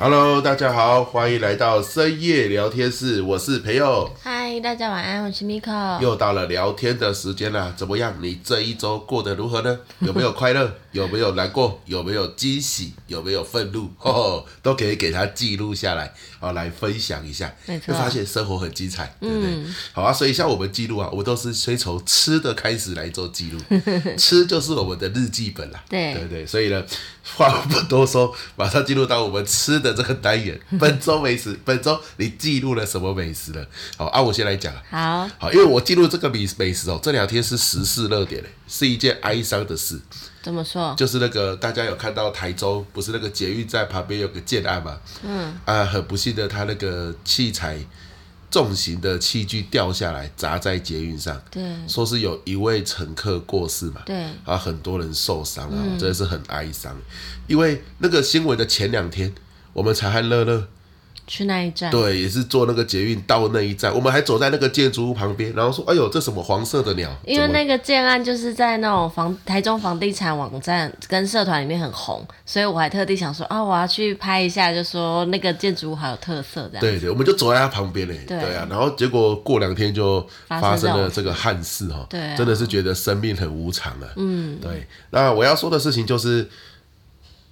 Hello，大家好，欢迎来到深夜聊天室，我是培佑。大家晚安，我是 Miko。又到了聊天的时间了，怎么样？你这一周过得如何呢？有没有快乐？有没有难过？有没有惊喜？有没有愤怒？哦，都可以给他记录下来，哦来分享一下。没错，发现生活很精彩，对不对？嗯、好啊，所以像我们记录啊，我们都是先从吃的开始来做记录，吃就是我们的日记本啦。对对对，所以呢，话不多说，马上进入到我们吃的。这个单元，本周美食，本周你记录了什么美食了？好啊，我先来讲。好，好，因为我记录这个美美食哦，这两天是时事热点，是一件哀伤的事。怎么说？就是那个大家有看到台中，不是那个捷运站旁边有个建案嘛？嗯，啊，很不幸的，他那个器材重型的器具掉下来砸在捷运上，对，说是有一位乘客过世嘛，对，啊，很多人受伤啊，嗯、真的是很哀伤。因为那个新闻的前两天。我们才和乐乐去那一站，对，也是坐那个捷运到那一站。我们还走在那个建筑物旁边，然后说：“哎呦，这什么黄色的鸟？”因为那个建案就是在那种房台中房地产网站跟社团里面很红，所以我还特地想说：“啊，我要去拍一下，就说那个建筑物好有特色。”这样对对，我们就走在它旁边嘞。对，对啊，然后结果过两天就发生了这个憾事哈。对，真的是觉得生命很无常了。嗯，对。那我要说的事情就是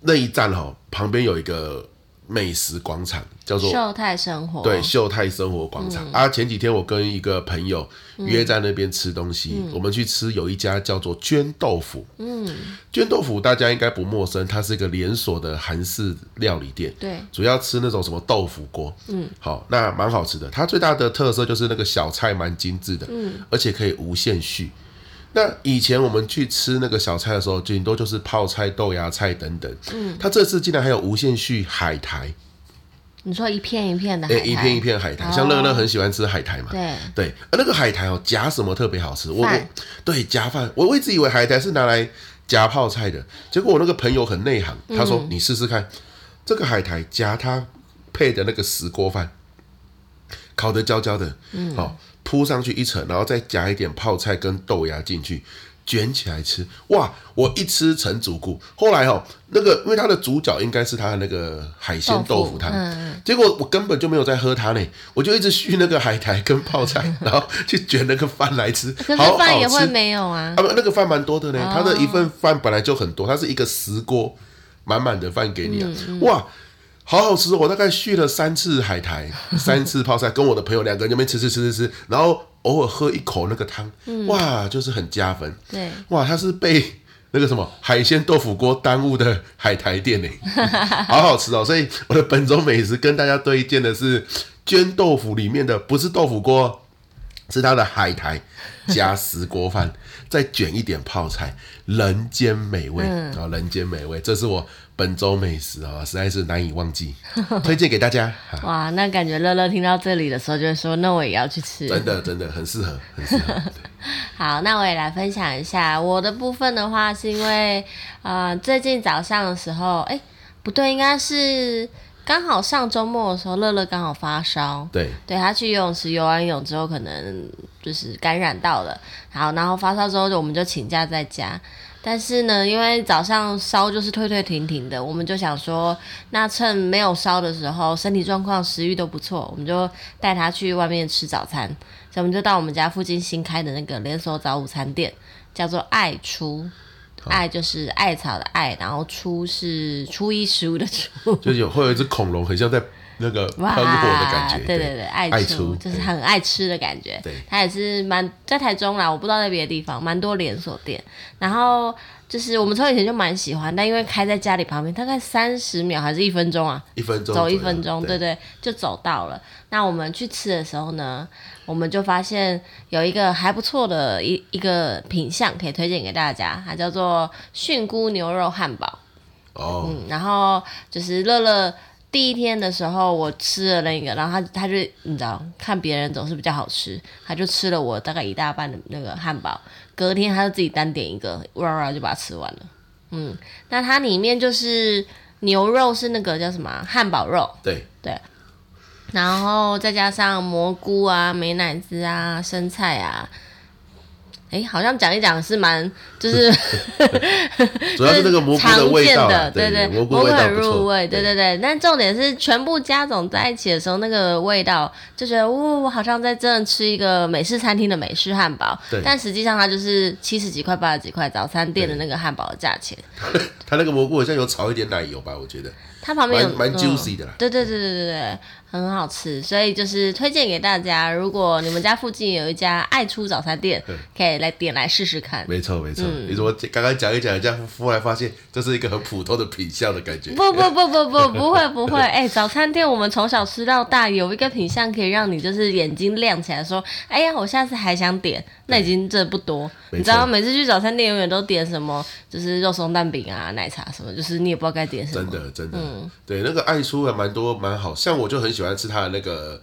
那一站哈，旁边有一个。美食广场叫做秀泰生活，对，秀泰生活广场、嗯、啊。前几天我跟一个朋友约在那边吃东西，嗯、我们去吃有一家叫做绢豆腐。嗯，绢豆腐大家应该不陌生，它是一个连锁的韩式料理店。对，主要吃那种什么豆腐锅。嗯，好，那蛮好吃的。它最大的特色就是那个小菜蛮精致的，嗯，而且可以无限续。那以前我们去吃那个小菜的时候，顶多就是泡菜、豆芽菜等等。嗯，他这次竟然还有无限续海苔。你说一片一片的海苔？欸、一片一片海苔，哦、像乐乐很喜欢吃海苔嘛。对对，那个海苔哦，夹什么特别好吃？我我对夹饭，我一直以为海苔是拿来夹泡菜的，结果我那个朋友很内行，他说、嗯、你试试看，这个海苔夹它配的那个石锅饭，烤得焦焦的，嗯，好。铺上去一层，然后再夹一点泡菜跟豆芽进去，卷起来吃。哇！我一吃成主顾。后来哦，那个因为它的主角应该是它的那个海鲜豆腐汤，嗯、结果我根本就没有在喝它呢，我就一直续那个海苔跟泡菜，然后去卷那个饭来吃。可是饭也会没有啊？啊不，那个饭蛮多的呢。它的一份饭本来就很多，它是一个石锅满满的饭给你啊！嗯嗯、哇！好好吃，我大概续了三次海苔，三次泡菜，跟我的朋友两个人就没吃吃吃吃吃，然后偶尔喝一口那个汤，嗯、哇，就是很加分。对，哇，它是被那个什么海鲜豆腐锅耽误的海苔店呢，好好吃哦。所以我的本周美食跟大家推荐的是绢豆腐里面的，不是豆腐锅，是它的海苔加石锅饭，再卷一点泡菜，人间美味啊，嗯、人间美味，这是我。本周美食啊，实在是难以忘记，推荐给大家。哇，那感觉乐乐听到这里的时候就会说，那我也要去吃。真的，真的很适合，很适合。好，那我也来分享一下我的部分的话，是因为呃，最近早上的时候，哎、欸，不对，应该是刚好上周末的时候，乐乐刚好发烧。对，对他去游泳池游完泳之后，可能就是感染到了。好，然后发烧之后，我们就请假在家。但是呢，因为早上烧就是退退停停的，我们就想说，那趁没有烧的时候，身体状况、食欲都不错，我们就带他去外面吃早餐。所以我们就到我们家附近新开的那个连锁早午餐店，叫做爱初，哦、爱就是艾草的爱，然后初是初一十五的初，就有会有一只恐龙，很像在。那个喷火的感觉，对对对，爱初就是很爱吃的感觉。对，它也是蛮在台中啦，我不知道在别的地方，蛮多连锁店。然后就是我们从以前就蛮喜欢，但因为开在家里旁边，大概三十秒还是一分钟啊？一分钟，走一分钟，对对，就走到了。那我们去吃的时候呢，我们就发现有一个还不错的一一个品相可以推荐给大家，它叫做菌菇牛肉汉堡。哦，嗯，然后就是乐乐。第一天的时候，我吃了那个，然后他他就你知道，看别人总是比较好吃，他就吃了我大概一大半的那个汉堡。隔天他就自己单点一个，哇哇就把它吃完了。嗯，那它里面就是牛肉是那个叫什么汉堡肉，对对，然后再加上蘑菇啊、美乃滋啊、生菜啊，哎，好像讲一讲是蛮，就是 主要是那个蘑菇的味道，的对对，蘑菇很入味，对对对。但重点是全部加总在一起的时候，那个味道就觉得，呜，我好像在真的吃一个美式餐厅的美式汉堡。对。但实际上它就是七十几块、八十几块早餐店的那个汉堡的价钱。它那个蘑菇好像有炒一点奶油吧？我觉得。它旁边有蛮 juicy 的啦。对对对对对对。很好吃，所以就是推荐给大家。如果你们家附近有一家爱出早餐店，可以来点来试试看。没错没错，嗯、你怎么刚刚讲一讲，这样忽然发现这是一个很普通的品相的感觉？不不不不不不会不会，哎、欸，早餐店我们从小吃到大，有一个品相可以让你就是眼睛亮起来，说，哎呀，我下次还想点。那已经真的不多，你知道，每次去早餐店永远都点什么，就是肉松蛋饼啊、奶茶什么，就是你也不知道该点什么。真的真的，嗯，对，那个爱出还蛮多蛮好，像我就很喜欢吃它的那个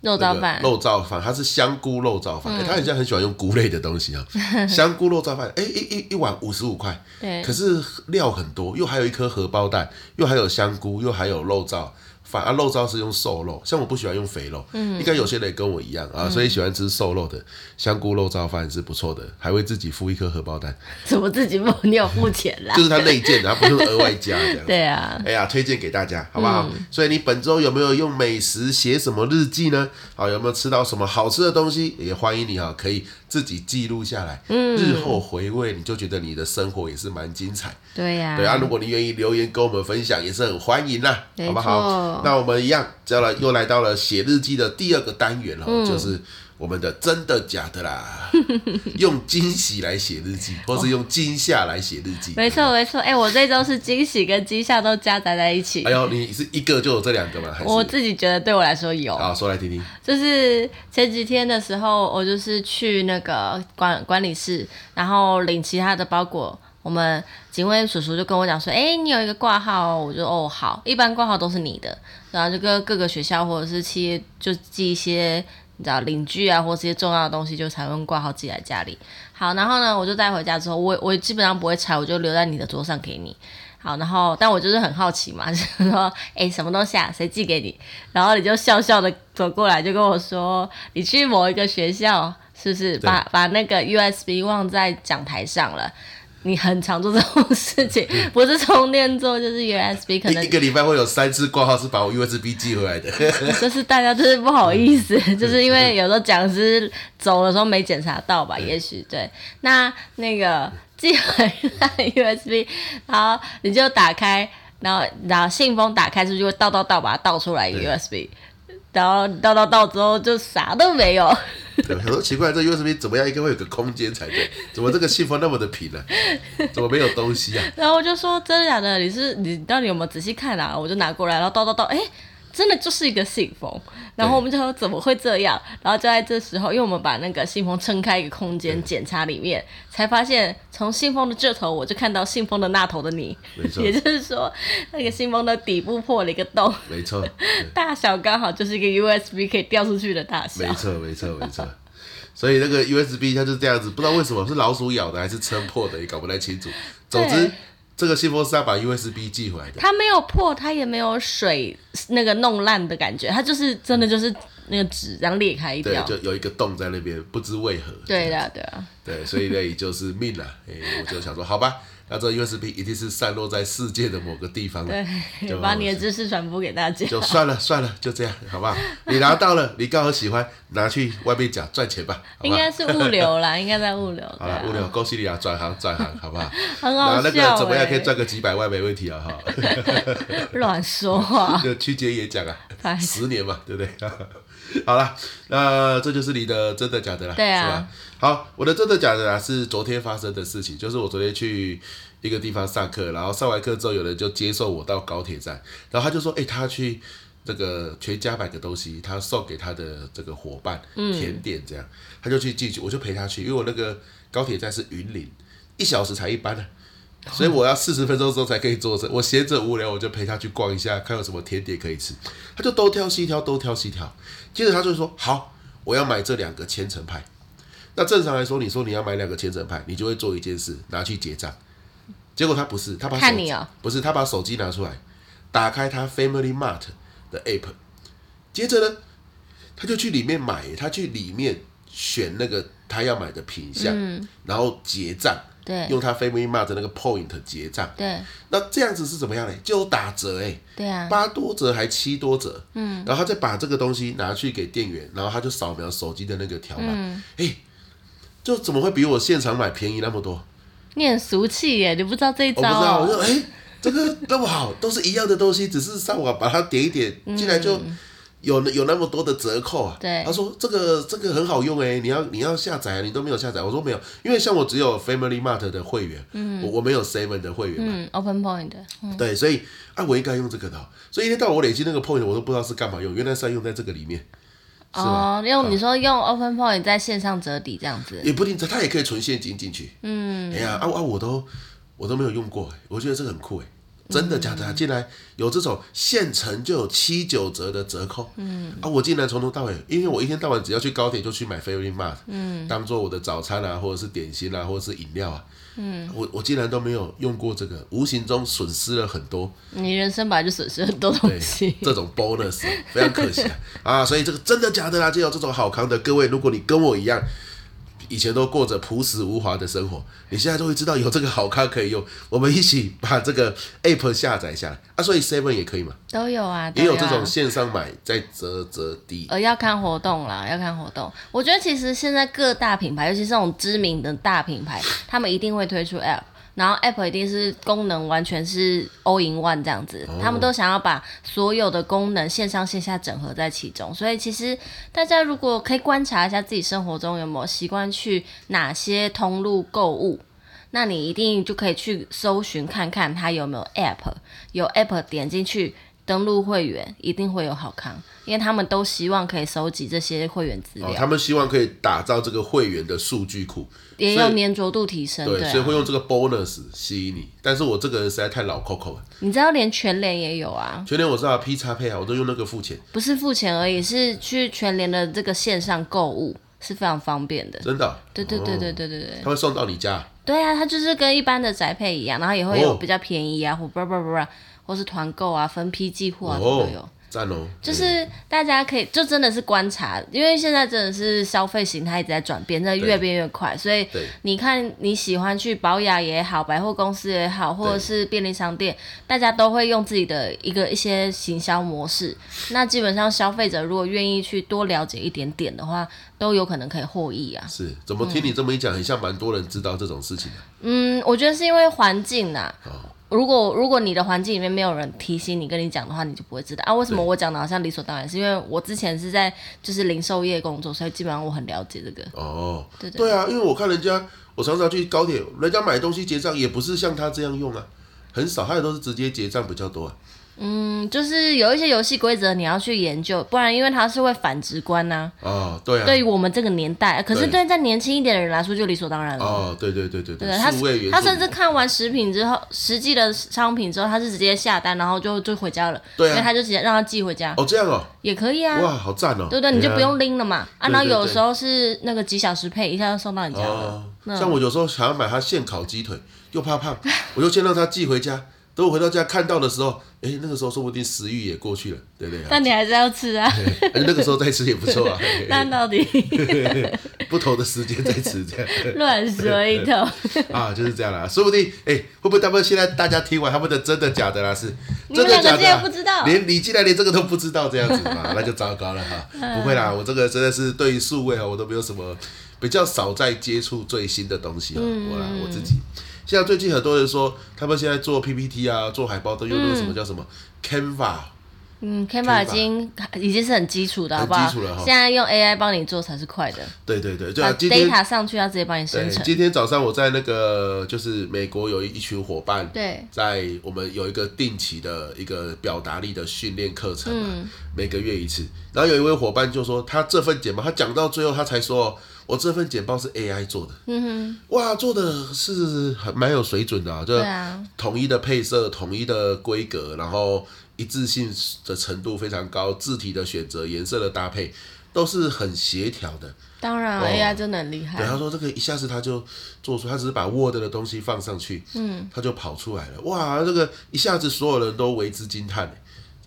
肉燥饭，肉燥饭，它是香菇肉燥饭，他、好像很喜欢用菇类的东西啊，香菇肉燥饭，哎、欸、一一一碗五十五块，对，可是料很多，又还有一颗荷包蛋，又还有香菇，又还有肉燥。反而肉燥是用瘦肉，像我不喜欢用肥肉，嗯，应该有些人跟我一样啊，所以喜欢吃瘦肉的香菇肉燥饭是不错的，还会自己付一颗荷包蛋。怎么自己付？你有付钱啦？就是他内件，然后不用额外加的。对啊。哎呀，推荐给大家，好不好？嗯、所以你本周有没有用美食写什么日记呢？好，有没有吃到什么好吃的东西？也欢迎你哈，可以自己记录下来，嗯，日后回味，你就觉得你的生活也是蛮精彩。对呀、啊。对啊，如果你愿意留言跟我们分享，也是很欢迎啦，好不好？那我们一样，接下来又来到了写日记的第二个单元了，嗯、就是我们的真的假的啦，用惊喜来写日记，或是用惊吓来写日记。没错没错，哎、欸，我这周是惊喜跟惊吓都夹杂在一起。哎呦，你是一个就有这两个吗？还是我自己觉得对我来说有。好，说来听听。就是前几天的时候，我就是去那个管管理室，然后领其他的包裹。我们警卫叔叔就跟我讲说：“哎，你有一个挂号，我就哦好，一般挂号都是你的，然后就跟各个学校或者是企业就寄一些你知道邻居啊，或者一些重要的东西，就才会挂号寄来家里。好，然后呢，我就带回家之后，我我基本上不会拆，我就留在你的桌上给你。好，然后但我就是很好奇嘛，就是说哎什么东西啊，谁寄给你？然后你就笑笑的走过来，就跟我说，你去某一个学校是不是把把那个 USB 忘在讲台上了？”你很常做这种事情，不是充电座就是 USB，可能一个礼拜会有三次挂号是把我 USB 寄回来的。就是大家就是不好意思，就是因为有时候讲师走的时候没检查到吧，也许对。那那个寄回来 USB，然后你就打开，然后然后信封打开出去会倒倒倒把它倒出来 USB，然后到到到之后就啥都没有。对，很多奇怪，这 USB 怎么样应该会有个空间才对？怎么这个信封那么的平呢、啊？怎么没有东西啊？然后我就说真的假的？你是你到底有没有仔细看啊？我就拿过来，然后倒倒倒，哎。真的就是一个信封，然后我们就说怎么会这样？然后就在这时候，因为我们把那个信封撑开一个空间检查里面，才发现从信封的这头我就看到信封的那头的你，也就是说那个信封的底部破了一个洞，没错，大小刚好就是一个 USB 可以掉出去的大小，没错没错没错，所以那个 USB 它就是这样子，不知道为什么是老鼠咬的还是撑破的，也搞不太清楚。总之。这个信封是要把 USB 寄回来的，它没有破，它也没有水那个弄烂的感觉，它就是真的就是那个纸这样裂开一条，对，就有一个洞在那边，不知为何。对的，对啊，对，所以呢，也就是命了。哎，我就想说，好吧。那这 USB 一定是散落在世界的某个地方了，对，就把你的知识传播给大家。就算了算了，就这样，好不好？你拿到了，你刚好喜欢，拿去外面讲赚钱吧。应该是物流啦，应该在物流。好了，物流，恭喜你啊，转行转行，好不好？很好笑。那个怎么样可以赚个几百万没问题啊？哈。乱说话。就曲解也讲啊，十年嘛，对不对？好了，那这就是你的真的假的了，对啊，是吧？好，我的真的假的啊，是昨天发生的事情，就是我昨天去一个地方上课，然后上完课之后，有人就接送我到高铁站，然后他就说，哎、欸，他去这个全家买个东西，他送给他的这个伙伴甜点，这样，嗯、他就去进去，我就陪他去，因为我那个高铁站是云林，一小时才一班呢。所以我要四十分钟之后才可以坐车。我闲着无聊，我就陪他去逛一下，看有什么甜点可以吃。他就东挑西挑，东挑西挑。接着他就说：“好，我要买这两个千层派。”那正常来说，你说你要买两个千层派，你就会做一件事，拿去结账。结果他不是，他把手机不是，他把手机拿出来，打开他 Family Mart 的 App，接着呢，他就去里面买，他去里面选那个他要买的品项，嗯、然后结账，对，用他 Family Mart 的那个 Point 结账，对，那这样子是怎么样呢？就打折哎，对啊，八多折还七多折，嗯，然后他再把这个东西拿去给店员，然后他就扫描手机的那个条码，哎、就怎么会比我现场买便宜那么多？你很俗气耶，你不知道这一招、哦？我不知道，我说哎。欸这个那么好，都是一样的东西，只是上网把它点一点，进来就有有那么多的折扣啊。对，他说这个这个很好用哎，你要你要下载啊，你都没有下载。我说没有，因为像我只有 Family Mart 的会员，嗯，我我没有 Seven 的会员嘛，嗯，Open Point，嗯，对，所以啊，我应该用这个的，所以一天到晚我累积那个 Point，我都不知道是干嘛用，原来是要用在这个里面。哦，用你说用 Open Point 在线上折抵这样子，也不一定，它也可以存现金进去。嗯，哎呀，啊啊，我都我都没有用过，我觉得这个很酷哎。真的假的啊？竟然有这种现成就有七九折的折扣，嗯。啊，我竟然从头到尾，因为我一天到晚只要去高铁就去买 Family Mart，嗯，当做我的早餐啊，或者是点心啊，或者是饮料啊，嗯，我我竟然都没有用过这个，无形中损失了很多。你人生本来就损失很多东西，这种 bonus 非常可惜啊，啊，所以这个真的假的啦？就有这种好康的，各位，如果你跟我一样。以前都过着朴实无华的生活，你现在终于知道有这个好康可以用。我们一起把这个 app 下载下来啊，所以 Seven 也可以嘛？都有啊，也有这种线上买再折折抵。呃，要看活动啦，要看活动。我觉得其实现在各大品牌，尤其是这种知名的大品牌，他们一定会推出 app。然后 App 一定是功能完全是 all in one 这样子，他们都想要把所有的功能线上线下整合在其中。所以其实大家如果可以观察一下自己生活中有没有习惯去哪些通路购物，那你一定就可以去搜寻看看它有没有 App，有 App 点进去。登录会员一定会有好康，因为他们都希望可以收集这些会员资料。哦，他们希望可以打造这个会员的数据库，也有粘着度提升。对，所以会用这个 bonus 吸引你。但是我这个人实在太老 Coco 了。你知道连全联也有啊？全联我知道 P 叉配啊，我都用那个付钱。不是付钱而已，是去全联的这个线上购物是非常方便的。真的哦？对对对对对对对。他会送到你家？对啊，他就是跟一般的宅配一样，然后也会有比较便宜啊，或不不不不。或是团购啊，分批寄货啊，都有。赞哦！就是大家可以，就真的是观察，因为现在真的是消费形态一直在转变，在越变越快，所以你看你喜欢去保雅也好，百货公司也好，或者是便利商店，大家都会用自己的一个一些行销模式。那基本上消费者如果愿意去多了解一点点的话，都有可能可以获益啊。是，怎么听你这么一讲，很像蛮多人知道这种事情的。嗯，我觉得是因为环境呐。哦如果如果你的环境里面没有人提醒你跟你讲的话，你就不会知道啊。为什么我讲的好像理所当然？是因为我之前是在就是零售业工作，所以基本上我很了解这个。哦，对对，对啊，因为我看人家，我常常去高铁，人家买东西结账也不是像他这样用啊，很少，他也都是直接结账比较多啊。嗯，就是有一些游戏规则你要去研究，不然因为它是会反直观呐。哦，对啊。对于我们这个年代，可是对在年轻一点的人来说就理所当然了。哦，对对对对对。他他甚至看完食品之后，实际的商品之后，他是直接下单，然后就就回家了。对啊。所以他就直接让他寄回家。哦，这样哦。也可以啊。哇，好赞哦。对对，你就不用拎了嘛。啊，然后有时候是那个几小时配，一下就送到你家了。像我有时候想要买他现烤鸡腿，又怕胖，我就先让他寄回家。等我回到家看到的时候，哎、欸，那个时候说不定食欲也过去了，对不对？但你还是要吃啊。那个时候再吃也不错啊。那到底 不同的时间再吃这样。乱说一通。啊，就是这样啦。说不定，哎、欸，会不会他们现在大家听完他们的真的假的啦？是真的假的、啊？不知道。连你竟然连这个都不知道这样子嘛？那就糟糕了哈。不会啦，我这个真的是对于数位啊，我都没有什么比较少在接触最新的东西啊。嗯、我啦，我自己。现在最近很多人说，他们现在做 PPT 啊，做海报都用那个什么叫什么 Canva。嗯，Canva 已经已经是很基础的，好不好？基础了。现在用 AI 帮你做才是快的。对对对，把 data 上去，要直接帮你生成。今天早上我在那个就是美国有一群伙伴，对，在我们有一个定期的一个表达力的训练课程嘛，嗯、每个月一次。然后有一位伙伴就说，他这份简报，他讲到最后他才说。我这份简报是 AI 做的，嗯哼，哇，做的是很蛮有水准的啊，就统一的配色、统一的规格，然后一致性的程度非常高，字体的选择、颜色的搭配都是很协调的。当然哦，AI 真的很厉害。对，他说这个一下子他就做出，他只是把 Word 的东西放上去，嗯，他就跑出来了，哇，这个一下子所有人都为之惊叹，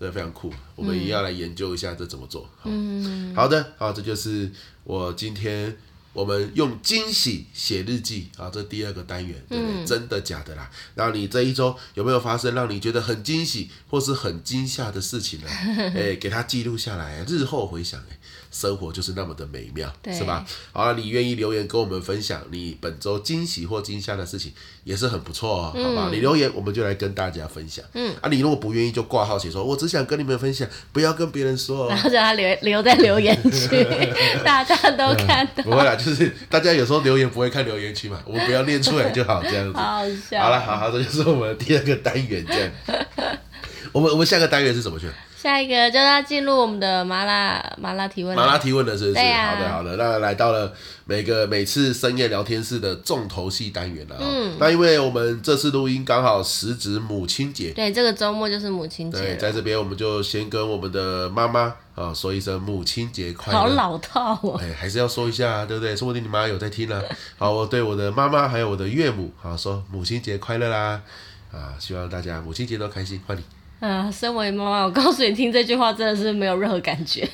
真的非常酷。我们也要来研究一下这怎么做。嗯，好的，好，这就是我今天。我们用惊喜写日记啊，这第二个单元，对不对？嗯、真的假的啦？然后你这一周有没有发生让你觉得很惊喜或是很惊吓的事情呢？哎，给它记录下来，日后回想，哎，生活就是那么的美妙，是吧？好了，你愿意留言跟我们分享你本周惊喜或惊吓的事情，也是很不错哦，好吧？嗯、你留言，我们就来跟大家分享。嗯，啊，你如果不愿意，就挂号写说，我只想跟你们分享，不要跟别人说，然后叫他留留在留言区，大家都看到。不会啦，就是大家有时候留言不会看留言区嘛，我们不要念出来就好，这样子。好笑。好了，好好，这就是我们的第二个单元，这样。我们我们下个单元是什么去？下一个就要进入我们的麻辣麻辣提问。麻辣提问的是不是？啊、好的好的，那来到了每个每次深夜聊天室的重头戏单元了。嗯。那因为我们这次录音刚好时值母亲节。对，这个周末就是母亲节。对，在这边我们就先跟我们的妈妈啊说一声母亲节快乐。好老套哦。哎，还是要说一下，对不对？说不定你妈有在听呢。好，我对我的妈妈还有我的岳母好说母亲节快乐啦！啊，希望大家母亲节都开心。欢迎。啊，身为妈妈，我告诉你，听这句话真的是没有任何感觉。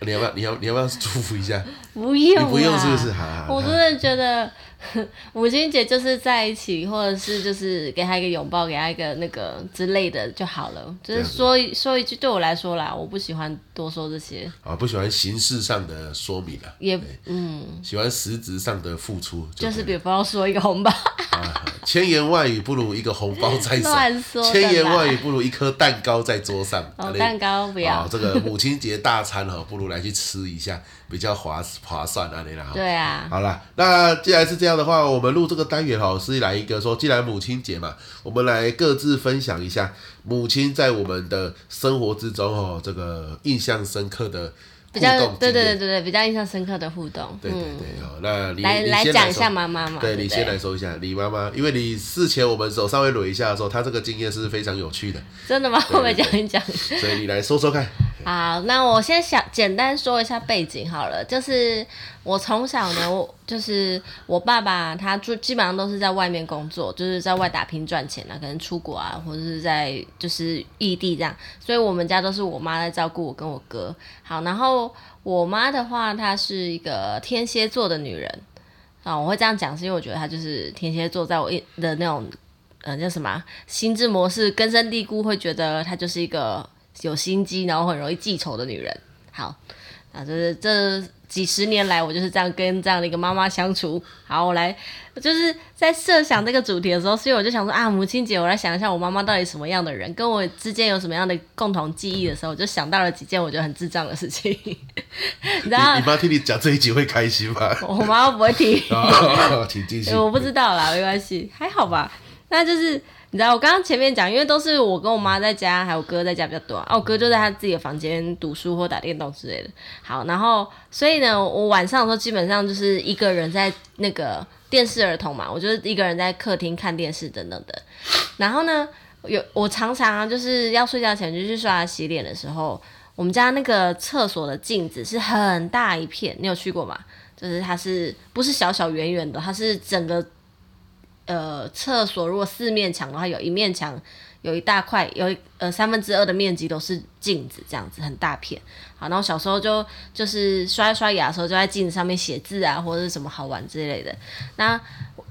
你要不要？你要你要不要祝福一下？不用，你不用是不是？好好好，我真的觉得。母亲节就是在一起，或者是就是给他一个拥抱，给他一个那个之类的就好了。就是说一说一句，对我来说啦，我不喜欢多说这些。啊，不喜欢形式上的说明了。也嗯，喜欢实质上的付出就。就是比方说一个红包。啊，千言万语不如一个红包在手。千言万语不如一颗蛋糕在桌上。哦，蛋糕不要。这个母亲节大餐哦，不如来去吃一下。比较划划算啊，你啦。对啊。好啦，那既然是这样的话，我们录这个单元哈，是来一个说，既然母亲节嘛，我们来各自分享一下母亲在我们的生活之中哦，这个印象深刻的互动。比较对对对对对，比较印象深刻的互动。对对对，哦，那你来来讲一下妈妈嘛。对，你先来说一下你妈妈，因为你事前我们手稍微捋一下的时候，她这个经验是非常有趣的。真的吗？我们讲一讲。所以你来说说看。好，那我先想简单说一下背景好了，就是我从小呢，我就是我爸爸他住基本上都是在外面工作，就是在外打拼赚钱啊，可能出国啊，或者是在就是异地这样，所以我们家都是我妈在照顾我跟我哥。好，然后我妈的话，她是一个天蝎座的女人啊，我会这样讲是因为我觉得她就是天蝎座，在我的那种呃叫什么心智模式根深蒂固，会觉得她就是一个。有心机，然后很容易记仇的女人。好，啊，就是这几十年来，我就是这样跟这样的一个妈妈相处。好，我来，就是在设想这个主题的时候，所以我就想说啊，母亲节，我来想一下我妈妈到底什么样的人，跟我之间有什么样的共同记忆的时候，我就想到了几件我觉得很智障的事情。你知道？你妈听你讲这一集会开心吗？我妈不会听。我不知道啦，没关系，还好吧。那就是。你知道我刚刚前面讲，因为都是我跟我妈在家，还有哥在家比较多啊。我哥就在他自己的房间读书或打电动之类的。好，然后所以呢，我晚上的时候基本上就是一个人在那个电视儿童嘛，我就是一个人在客厅看电视等等的。然后呢，有我常常，就是要睡觉前就去刷牙洗脸的时候，我们家那个厕所的镜子是很大一片，你有去过吗？就是它是不是小小圆圆的？它是整个。呃，厕所如果四面墙的话，有一面墙有一大块，有呃三分之二的面积都是镜子，这样子很大片。好，然后小时候就就是刷刷牙的时候，就在镜子上面写字啊，或者是什么好玩之类的。那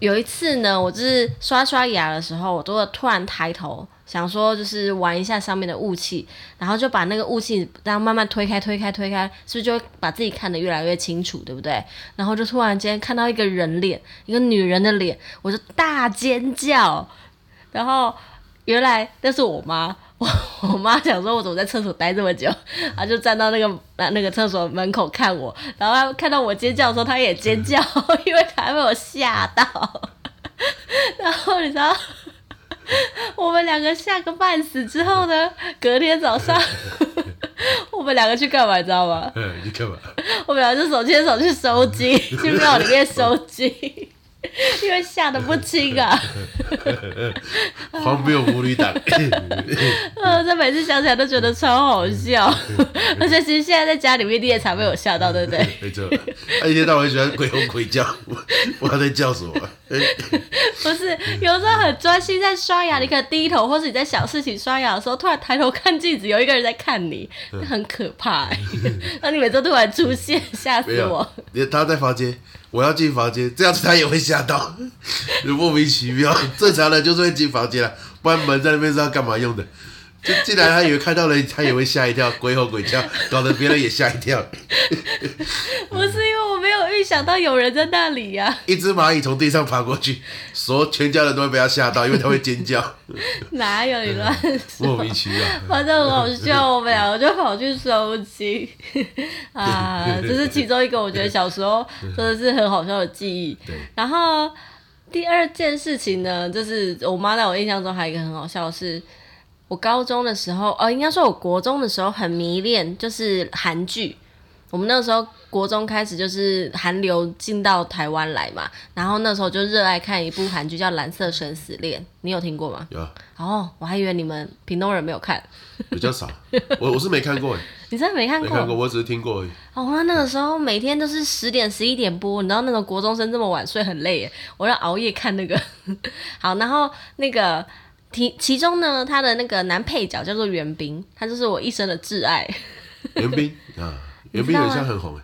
有一次呢，我就是刷刷牙的时候，我都会突然抬头。想说就是玩一下上面的雾气，然后就把那个雾气这样慢慢推开、推开、推开，是不是就把自己看得越来越清楚，对不对？然后就突然间看到一个人脸，一个女人的脸，我就大尖叫。然后原来那是我妈，我 我妈想说我怎么在厕所待这么久，然后就站到那个那那个厕所门口看我，然后她看到我尖叫的时候，她也尖叫，因为她被我吓到。然后你知道？我们两个吓个半死之后呢，隔天早上，我们两个去干嘛，你知道吗？嗯，去干嘛？我们两个就手牵手去收金，去庙里面收惊。因为吓得不轻啊！荒谬无理党。呃，这每次想起来都觉得超好笑，而且其实现在在家里面你也常被我吓到，对不对？没错，他一天到晚喜欢鬼吼鬼叫，我不知道在叫什么。不是，有时候很专心在刷牙，你可能低头，或是你在想事情刷牙的时候，突然抬头看镜子，有一个人在看你，很可怕。那你每次突然出现，吓死我！他在房间。我要进房间，这样子他也会吓到，就莫名其妙。正常人就是会进房间了，不然门在那边是要干嘛用的？就进来，他以为看到了，他也会吓一跳，鬼吼鬼叫，搞得别人也吓一跳。不是因为我没有预想到有人在那里呀、啊。一只蚂蚁从地上爬过去，所全家人都会被他吓到，因为他会尖叫。哪有你乱说？莫名其妙。反正很好笑，我们两个就跑去收集。啊，这是其中一个我觉得小时候真的是很好笑的记忆。然后第二件事情呢，就是我妈在我印象中还有一个很好笑的是。我高中的时候，哦，应该说我国中的时候很迷恋，就是韩剧。我们那个时候国中开始就是韩流进到台湾来嘛，然后那时候就热爱看一部韩剧叫《蓝色生死恋》，你有听过吗？有。哦，我还以为你们屏东人没有看。比较少，我我是没看过。你真的没看过？没看过，我只是听过而已。哦，那那个时候每天都是十点、十一点播，你知道那个国中生这么晚睡很累耶，我要熬夜看那个。好，然后那个。其其中呢，他的那个男配角叫做元彬，他就是我一生的挚爱。元彬 啊，元彬好像很红哎。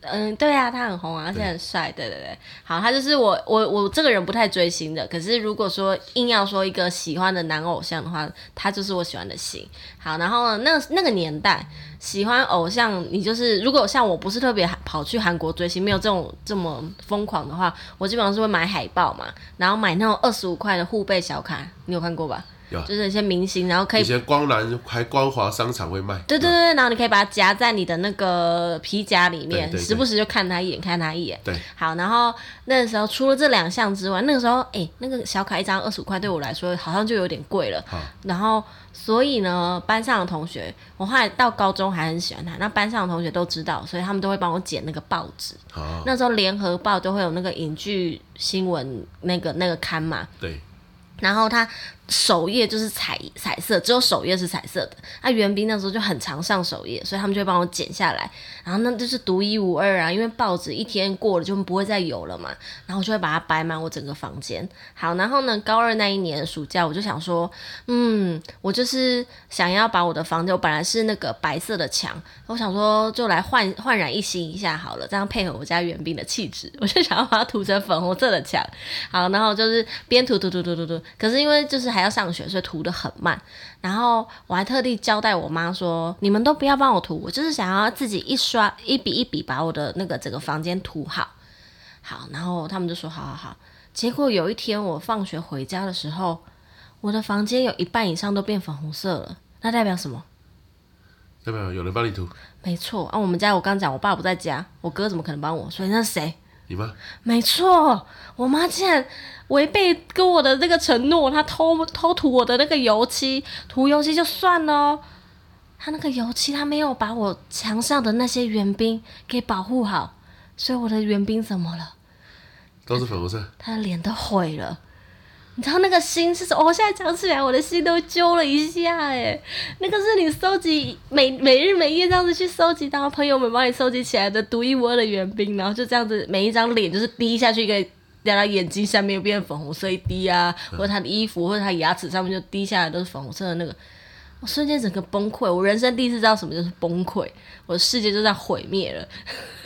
嗯，对啊，他很红啊，而且很帅。对对对，好，他就是我我我这个人不太追星的，可是如果说硬要说一个喜欢的男偶像的话，他就是我喜欢的星。好，然后呢，那那个年代喜欢偶像，你就是如果像我不是特别跑去韩国追星，没有这种这么疯狂的话，我基本上是会买海报嘛，然后买那种二十五块的护贝小卡，你有看过吧？有就是一些明星，然后可以以前光南还光华商场会卖，对对对，然后你可以把它夹在你的那个皮夹里面，时不时就看他一眼，看他一眼。对，好，然后那个时候除了这两项之外，那个时候哎，那个小卡一张二十五块，对我来说好像就有点贵了。好，然后所以呢，班上的同学，我后来到高中还很喜欢他，那班上的同学都知道，所以他们都会帮我剪那个报纸。好，那时候联合报都会有那个影剧新闻那个那个刊嘛。对。然后他首页就是彩彩色，只有首页是彩色的。那元彬那时候就很常上首页，所以他们就帮我剪下来。然后那就是独一无二啊，因为报纸一天过了就不会再有了嘛。然后就会把它摆满我整个房间。好，然后呢，高二那一年暑假，我就想说，嗯，我就是想要把我的房间，我本来是那个白色的墙，我想说就来焕焕然一新一下好了，这样配合我家元彬的气质，我就想要把它涂成粉红色的墙。好，然后就是边涂涂涂涂涂涂。可是因为就是还要上学，所以涂得很慢。然后我还特地交代我妈说：“你们都不要帮我涂，我就是想要自己一刷一笔一笔把我的那个整个房间涂好。”好，然后他们就说：“好好好。”结果有一天我放学回家的时候，我的房间有一半以上都变粉红色了。那代表什么？代表有人帮你涂？没错。啊，我们家我刚讲，我爸不在家，我哥怎么可能帮我？所以那是谁？你妈？没错，我妈竟然。违背跟我的那个承诺，她偷偷涂我的那个油漆，涂油漆就算了，他那个油漆她没有把我墙上的那些援兵给保护好，所以我的援兵怎么了？都是粉红色，她的脸都毁了。你知道那个心是什么？我现在讲起来，我的心都揪了一下哎。那个是你收集每每日每夜这样子去收集，然后朋友们帮你收集起来的独一无二的园丁，然后就这样子每一张脸就是滴下去一个。在他眼睛下面变粉红色一滴啊，或者他的衣服或者他牙齿上面就滴下来都是粉红色的那个，我瞬间整个崩溃，我人生第一次知道什么就是崩溃，我的世界就这样毁灭了。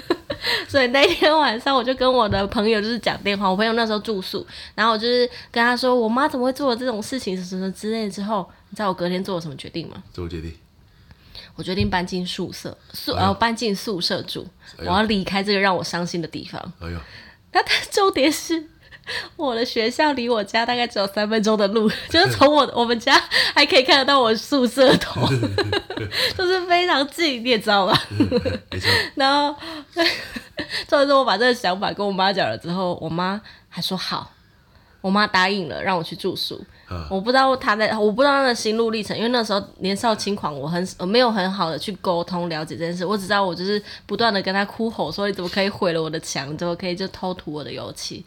所以那天晚上我就跟我的朋友就是讲电话，我朋友那时候住宿，然后我就是跟他说我妈怎么会做了这种事情什么之类的之后，你知道我隔天做了什么决定吗？做决定，我决定搬进宿舍宿，然后搬进宿舍住，我要离开这个让我伤心的地方。哎呦。那他重点是，我的学校离我家大概只有三分钟的路，就是从我我们家还可以看得到我宿舍头，就是非常近，你也知道吧？没错。然后，重点是我把这个想法跟我妈讲了之后，我妈还说好，我妈答应了让我去住宿。我不知道他在，我不知道他的心路历程，因为那时候年少轻狂，我很我没有很好的去沟通了解这件事。我只知道我就是不断的跟他哭吼，说你怎么可以毁了我的墙，怎么可以就偷涂我的油漆。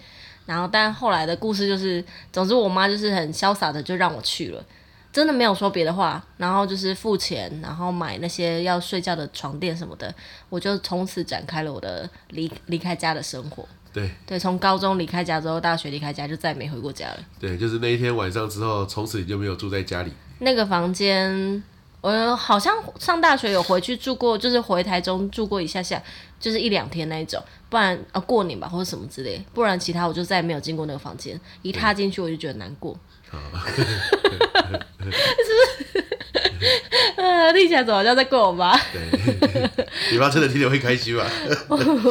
然后，但后来的故事就是，总之我妈就是很潇洒的就让我去了，真的没有说别的话。然后就是付钱，然后买那些要睡觉的床垫什么的，我就从此展开了我的离离开家的生活。对对，从高中离开家之后，大学离开家就再也没回过家了。对，就是那一天晚上之后，从此你就没有住在家里。那个房间，我好像上大学有回去住过，就是回台中住过一下下，就是一两天那一种。不然啊，过年吧或者什么之类，不然其他我就再也没有进过那个房间。一踏进去我就觉得难过。是不是？呃，听起来怎么好像在过我妈？对，你妈真的听得会开心吗？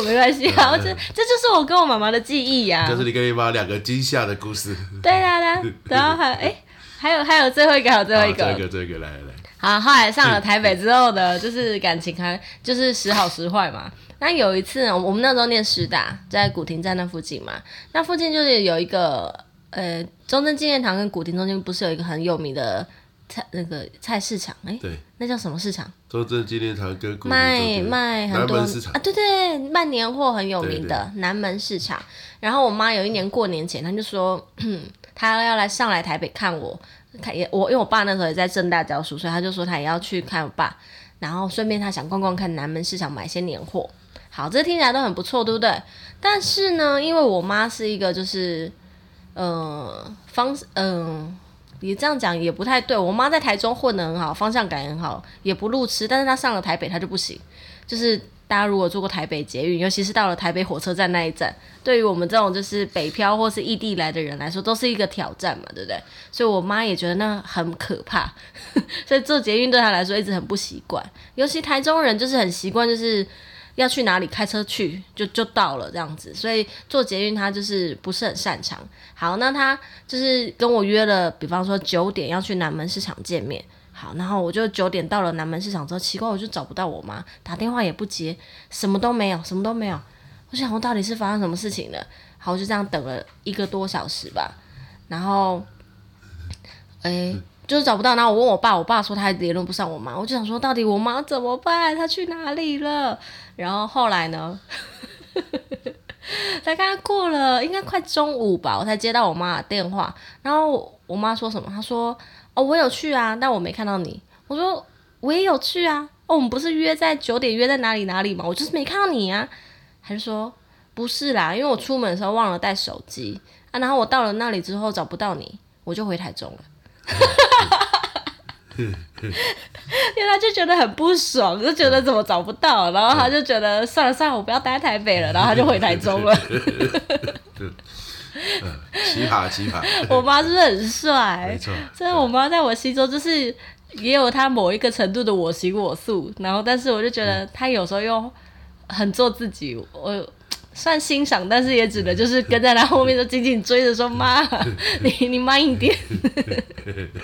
没关系啊，这这就是我跟我妈妈的记忆呀、啊。就是你跟你妈两个惊吓的故事。对啦啦，然后还哎、欸，还有还有最后一个，还有最后一个，这个这个来来来。好，后来上了台北之后的，就是感情还就是时好时坏嘛。那有一次，我们那时候念师大，在古亭站那附近嘛，那附近就是有一个呃中正纪念堂跟古亭中间不是有一个很有名的菜那个菜市场？哎、欸，对，那叫什么市场？中正纪念堂跟古亭卖卖很多啊，对对，卖年货很有名的南门市场。然后我妈有一年过年前，她就说 她要来上来台北看我，看也我因为我爸那时候也在正大教书，所以她就说她也要去看我爸，然后顺便他想逛逛看南门市场买些年货。好，这听起来都很不错，对不对？但是呢，因为我妈是一个就是，呃，方，嗯、你这样讲也不太对。我妈在台中混得很好，方向感很好，也不路痴。但是她上了台北，她就不行。就是大家如果坐过台北捷运，尤其是到了台北火车站那一站，对于我们这种就是北漂或是异地来的人来说，都是一个挑战嘛，对不对？所以我妈也觉得那很可怕，所以坐捷运对她来说一直很不习惯。尤其台中人就是很习惯，就是。要去哪里开车去就就到了这样子，所以坐捷运她就是不是很擅长。好，那她就是跟我约了，比方说九点要去南门市场见面。好，然后我就九点到了南门市场之后，奇怪我就找不到我妈，打电话也不接，什么都没有，什么都没有。我想我到底是发生什么事情了？好，我就这样等了一个多小时吧，然后，哎、欸。就是找不到，然后我问我爸，我爸说他联络不上我妈，我就想说到底我妈怎么办？她去哪里了？然后后来呢？大概过了应该快中午吧，我才接到我妈的电话。然后我妈说什么？她说：“哦，我有去啊，但我没看到你。”我说：“我也有去啊，哦，我们不是约在九点约在哪里哪里吗？我就是没看到你啊。”还是说不是啦？因为我出门的时候忘了带手机啊，然后我到了那里之后找不到你，我就回台中了。因为他就觉得很不爽，就觉得怎么找不到，然后他就觉得算了算了，我不要待在台北了，然后他就回台中了。奇葩奇葩！我妈是不是很帅？没错，所以我妈在我心中就是也有她某一个程度的我行我素，然后但是我就觉得她有时候又很做自己，我。算欣赏，但是也只能就是跟在他后面，就紧紧追着说：“妈，你你慢一点。”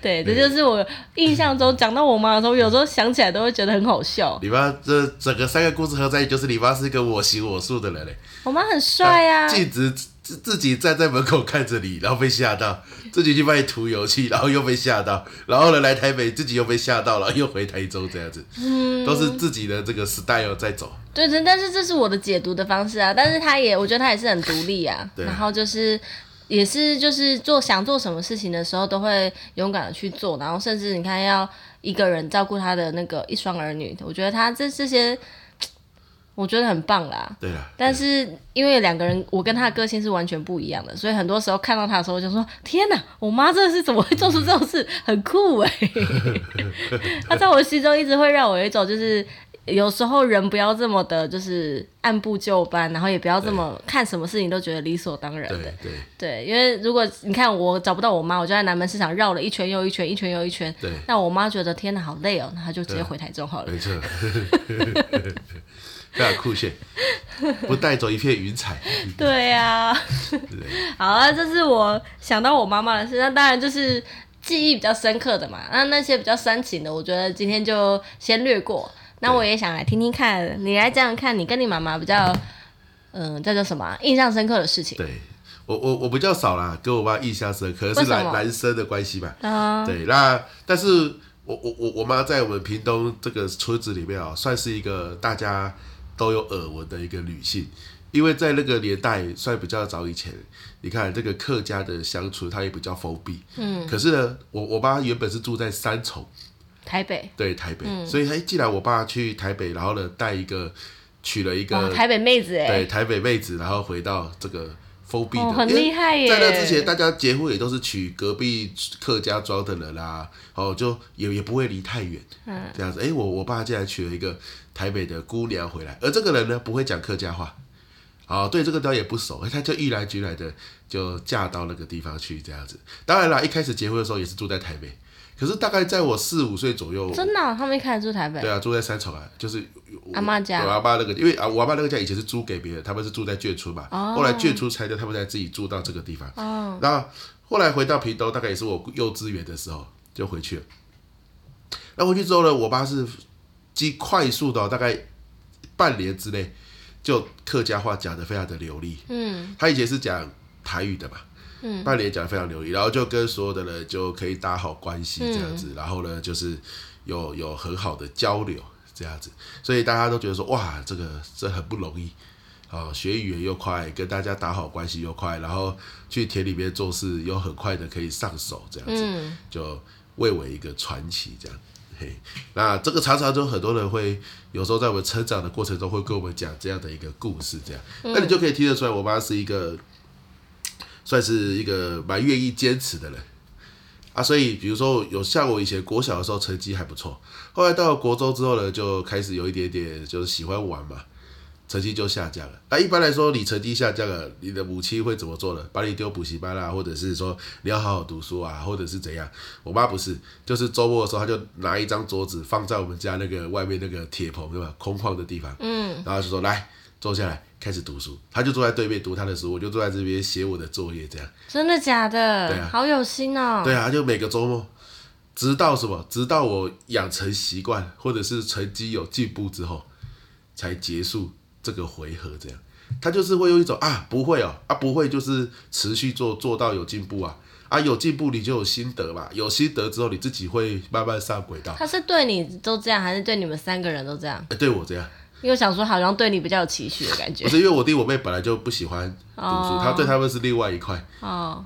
对，这就是我印象中讲到我妈的时候，有时候想起来都会觉得很好笑。你妈这整个三个故事合在一起，就是你妈是一个我行我素的人嘞。我妈很帅呀、啊，镜子。自自己站在门口看着你，然后被吓到，自己去帮你涂油漆，然后又被吓到，然后呢来台北，自己又被吓到了，然后又回台州这样子，嗯，都是自己的这个 style 在走。对对，但是这是我的解读的方式啊，但是他也，我觉得他也是很独立啊，对然后就是也是就是做想做什么事情的时候都会勇敢的去做，然后甚至你看要一个人照顾他的那个一双儿女，我觉得他这这些。我觉得很棒啦，对啊，但是因为两个人，我跟他的个性是完全不一样的，所以很多时候看到他的时候，我就说：天哪，我妈这是怎么会做出这种事？很酷哎！他在我心中一直会让我有一种，就是有时候人不要这么的，就是按部就班，然后也不要这么看什么事情都觉得理所当然的。对对，对，因为如果你看我找不到我妈，我就在南门市场绕了一圈又一圈，一圈又一圈。对，那我妈觉得天哪，好累哦，那她就直接回台中好了。没错。非常酷炫，不带走一片云彩。对呀、啊，好啊，这是我想到我妈妈的事。那当然就是记忆比较深刻的嘛。那那些比较煽情的，我觉得今天就先略过。那我也想来听听看，你来讲讲看，你跟你妈妈比较，嗯，叫做什么印象深刻的事情？对我，我我比较少啦，跟我妈印象深刻，可能是男男生的关系吧。啊，对，那但是我我我我妈在我们屏东这个村子里面啊，算是一个大家。都有耳闻的一个女性，因为在那个年代算比较早以前，你看这个客家的乡村，它也比较封闭。嗯。可是呢，我我爸原本是住在三重，台北。对，台北。嗯、所以，哎，既然我爸去台北，然后呢，带一个娶了一个台北妹子，哎，对，台北妹子，然后回到这个封闭的，哦、很厉害耶！在那之前，大家结婚也都是娶隔壁客家庄的人啦、啊，哦，就也也不会离太远，嗯，这样子。哎、欸，我我爸竟然娶了一个台北的姑娘回来，而这个人呢，不会讲客家话，哦，对这个倒也不熟，哎，他就一来举来的就嫁到那个地方去，这样子。当然啦，一开始结婚的时候也是住在台北。可是大概在我四五岁左右，真的、啊，他们一开始住台北。对啊，住在三重啊，就是阿妈家。我阿爸那个，因为啊，我阿爸那个家以前是租给别人，他们是住在眷村嘛。哦。后来眷村拆掉，他们才自己住到这个地方。哦。那后后来回到屏东，大概也是我幼稚园的时候就回去了。那回去之后呢，我爸是极快速的，大概半年之内就客家话讲得非常的流利。嗯。他以前是讲台语的嘛。嗯，半年讲得非常流利，然后就跟所有的人就可以打好关系这样子，嗯、然后呢，就是有有很好的交流这样子，所以大家都觉得说，哇，这个这很不容易啊，学语言又快，跟大家打好关系又快，然后去田里面做事又很快的可以上手这样子，嗯、就蔚为一个传奇这样。嘿，那这个常常就很多人会有时候在我们成长的过程中会跟我们讲这样的一个故事这样，嗯、那你就可以听得出来，我妈是一个。算是一个蛮愿意坚持的人啊，所以比如说有像我以前国小的时候成绩还不错，后来到了国中之后呢，就开始有一点点就是喜欢玩嘛，成绩就下降了。那一般来说，你成绩下降了，你的母亲会怎么做呢？把你丢补习班啦，或者是说你要好好读书啊，或者是怎样？我妈不是，就是周末的时候，她就拿一张桌子放在我们家那个外面那个铁棚对吧，空旷的地方，嗯，然后就说来坐下来。开始读书，她就坐在对面读她的书，我就坐在这边写我的作业，这样。真的假的？对啊，好有心哦。对啊，就每个周末，直到什么？直到我养成习惯，或者是成绩有进步之后，才结束这个回合。这样，他就是会有一种啊，不会哦，啊，不会，就是持续做，做到有进步啊，啊，有进步你就有心得嘛，有心得之后你自己会慢慢上轨道。他是对你都这样，还是对你们三个人都这样？欸，对我这样。因为想说好像对你比较有期许的感觉，不是因为我弟我妹本来就不喜欢读书，他对他们是另外一块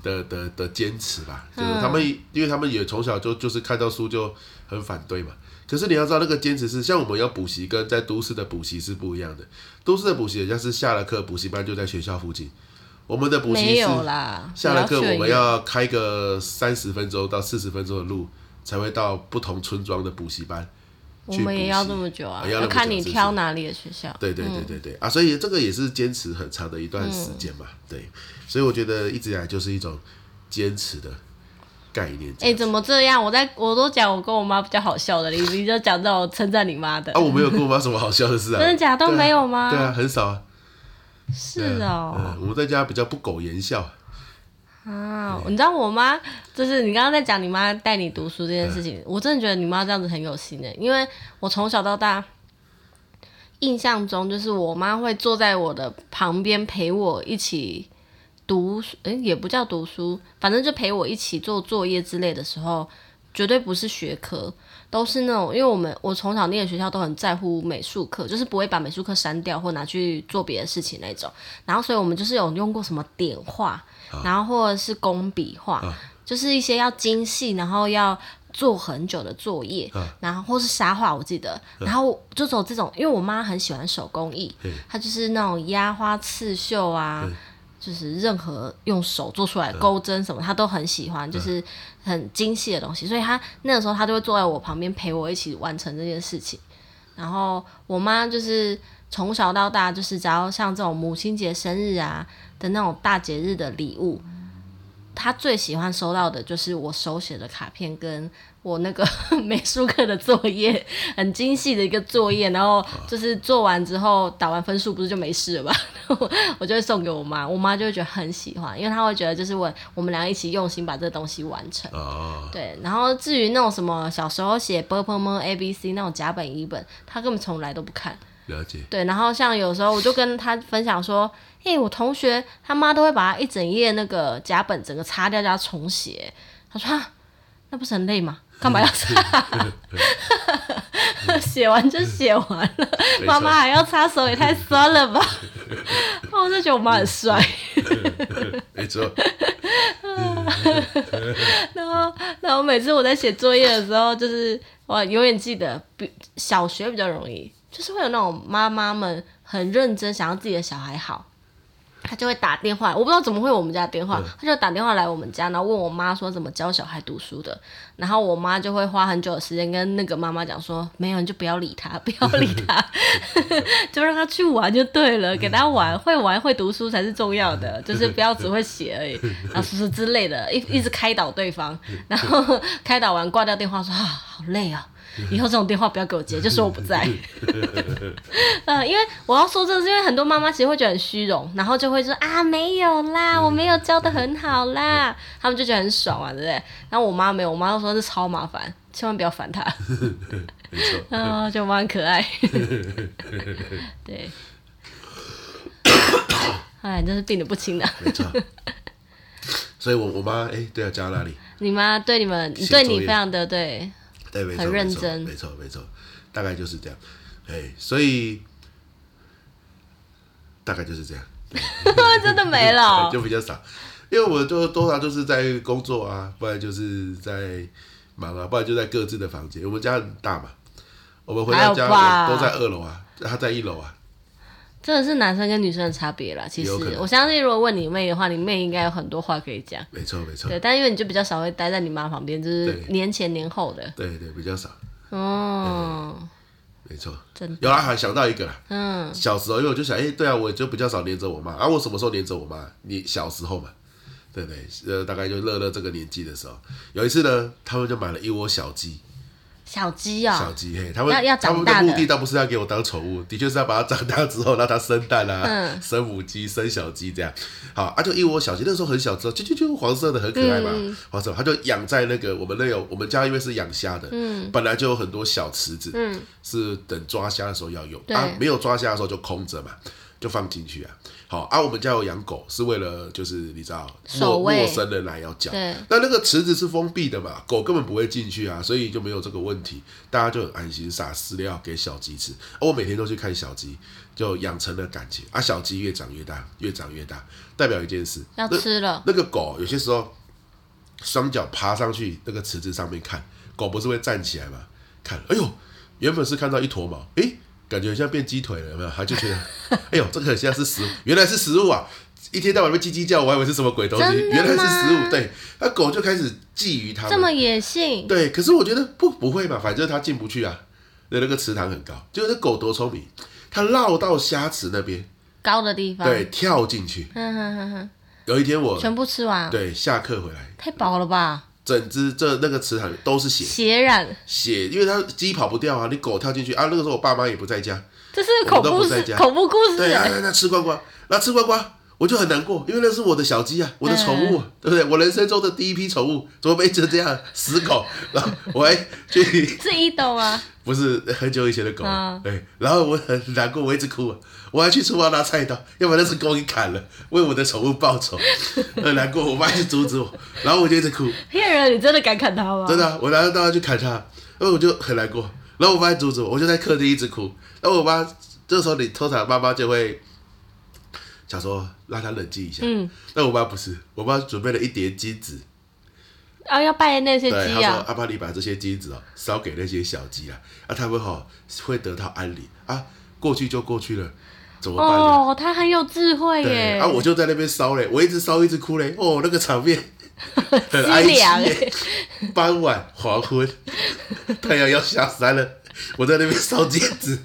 的的的坚持吧，就是他们，因为他们也从小就就是看到书就很反对嘛。可是你要知道，那个坚持是像我们要补习，跟在都市的补习是不一样的。都市的补习，人家是下了课补习班就在学校附近，我们的补习是下了课我们要开个三十分钟到四十分钟的路，才会到不同村庄的补习班。我们也要这么久啊，要，要看你挑哪里的学校。对对对对对、嗯、啊，所以这个也是坚持很长的一段时间嘛。嗯、对，所以我觉得一直以来就是一种坚持的概念。哎、欸，怎么这样？我在我都讲我跟我妈比较好笑的，你你就讲这种称赞你妈的。啊，我没有跟我妈什么好笑的事啊。真的假的都没有吗？对啊，很少啊。是哦、嗯，我们在家比较不苟言笑。啊，你知道我妈就是你刚刚在讲你妈带你读书这件事情，我真的觉得你妈这样子很有心的，因为我从小到大印象中就是我妈会坐在我的旁边陪我一起读，诶、欸，也不叫读书，反正就陪我一起做作业之类的时候，绝对不是学科，都是那种，因为我们我从小念的学校都很在乎美术课，就是不会把美术课删掉或拿去做别的事情那种，然后所以我们就是有用过什么点画。然后或者是工笔画，啊、就是一些要精细，然后要做很久的作业，啊、然后或是沙画，我记得，啊、然后就走这种，因为我妈很喜欢手工艺，她就是那种压花刺绣啊，嘿就是任何用手做出来的钩针什么，他都很喜欢，就是很精细的东西，所以他那个时候他就会坐在我旁边陪我一起完成这件事情。然后我妈就是从小到大，就是只要像这种母亲节、生日啊。的那种大节日的礼物，他最喜欢收到的就是我手写的卡片，跟我那个 美术课的作业，很精细的一个作业。然后就是做完之后打完分数，不是就没事了吧？我就会送给我妈，我妈就会觉得很喜欢，因为她会觉得就是我我们俩一起用心把这个东西完成。对。然后至于那种什么小时候写 b p m a b c 那种甲本乙本，他根本从来都不看。了解。对，然后像有时候我就跟他分享说。哎、欸，我同学他妈都会把他一整页那个甲本整个擦掉，叫他重写。他说：“那不是很累吗？干嘛要擦？写完就写完了，妈妈还要擦手，也太酸了吧！”我就觉得我妈很帅。没错。然后，然后每次我在写作业的时候，就是我永远记得，比小学比较容易，就是会有那种妈妈们很认真，想要自己的小孩好。他就会打电话，我不知道怎么会有我们家电话，他就打电话来我们家，然后问我妈说怎么教小孩读书的，然后我妈就会花很久的时间跟那个妈妈讲说，没有你就不要理他，不要理他，就让他去玩就对了，给他玩，会玩会读书才是重要的，就是不要只会写而已，然后什么之类的，一一直开导对方，然后开导完挂掉电话说啊好累啊。以后这种电话不要给我接，就说我不在。嗯，因为我要说这个，是因为很多妈妈其实会觉得很虚荣，然后就会说啊没有啦，我没有教的很好啦，他们就觉得很爽啊，对不对？然后我妈没有，我妈都说这超麻烦，千万不要烦她。没错。就妈很可爱。对。哎，真是病得不轻的。没错。所以我我妈哎，对啊，家哪里？你妈对你们，对你非常的对。对，没错，很认真，没错，没错，大概就是这样，哎，所以大概就是这样，真的没了，就比较少，因为我就多少都是在工作啊，不然就是在忙啊，不然就在各自的房间。我们家很大嘛，我们回到家都在二楼啊，他在一楼啊。真的是男生跟女生的差别啦。其实我相信，如果问你妹的话，你妹应该有很多话可以讲。没错，没错。对，但因为你就比较少会待在你妈旁边，就是年前年后的。对对，比较少。哦，没错。真的。有啦，还想到一个啦。嗯。小时候，因为我就想，哎，对啊，我就比较少黏着我妈。啊，我什么时候黏着我妈？你小时候嘛，对不对？呃，大概就乐乐这个年纪的时候，有一次呢，他们就买了一窝小鸡。小鸡啊、哦，小鸡嘿，他们他们的目的倒不是要给我当宠物，的确是要把它长大之后让它生蛋啊，嗯、生母鸡、生小鸡这样。好啊，就一窝小鸡，那时候很小，之后就就就黄色的，很可爱嘛。嗯、黄色，他就养在那个我们那有我们家因为是养虾的，嗯，本来就有很多小池子，嗯，是等抓虾的时候要用，对啊，没有抓虾的时候就空着嘛。就放进去啊，好啊，我们家有养狗，是为了就是你知道，陌陌生人来要叫，对，那那个池子是封闭的嘛，狗根本不会进去啊，所以就没有这个问题，大家就很安心，撒饲料给小鸡吃，啊，我每天都去看小鸡，就养成了感情啊，小鸡越长越大，越长越大，代表一件事，要吃了。那，那个狗有些时候双脚爬上去那个池子上面看，狗不是会站起来吗？看，哎呦，原本是看到一坨毛，诶。感觉像变鸡腿了，有没有？他就觉得，哎呦，这个很像是食物，原来是食物啊！一天到晚被叽叽叫，我还以为是什么鬼东西，原来是食物。对，那狗就开始觊觎它。这么野性？对，可是我觉得不不会吧，反正它进不去啊。那那个池塘很高，就是那狗多聪明，它绕到虾池那边高的地方，对，跳进去。哼哼哼哼。有一天我全部吃完，对，下课回来，太饱了吧？整只这那个池塘都是血，血染血，因为它鸡跑不掉啊，你狗跳进去啊。那个时候我爸妈也不在家，这是恐怖事，恐怖故事。对啊，那吃光光，那吃光光，我就很难过，因为那是我的小鸡啊，我的宠物，嗯、对不对？我人生中的第一批宠物，怎么变成这样死狗？然后我还去 是伊豆吗？不是很久以前的狗，哦、对，然后我很难过，我一直哭，我要去厨房拿菜刀，要把那只狗给砍了，为我的宠物报仇，很难过，我妈去阻止我，然后我就一直哭。骗人，你真的敢砍它吗？真的、啊，我拿着刀去砍它，然后我就很难过，然后我妈阻止我，我就在客厅一直哭，然后我妈这时候你通常妈妈就会想说让她冷静一下，嗯，但我妈不是，我妈准备了一叠金子。啊，要拜那些鸡啊！对，他说：“阿爸，你把这些金子哦烧给那些小鸡啊，啊，他们好会得到安宁啊。过去就过去了，怎么办？哦，他很有智慧耶！啊，我就在那边烧嘞，我一直烧一直哭嘞。哦，那个场面 很哀凄。傍晚黄昏，太阳要下山了，我在那边烧金子。”